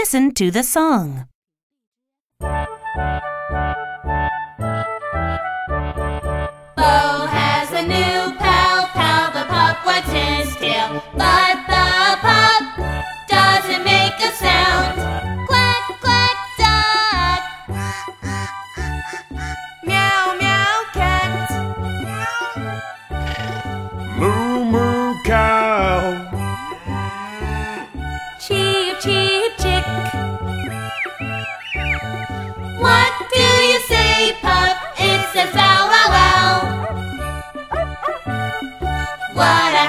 Listen to the song. Bo has a new pal, pal the pup wags his tail, but the pup doesn't make a sound. Quack, quack, duck. meow, meow, cat. Moo, moo, cow. Cheep, cheep. What do you say, pup? It says wow wow. What a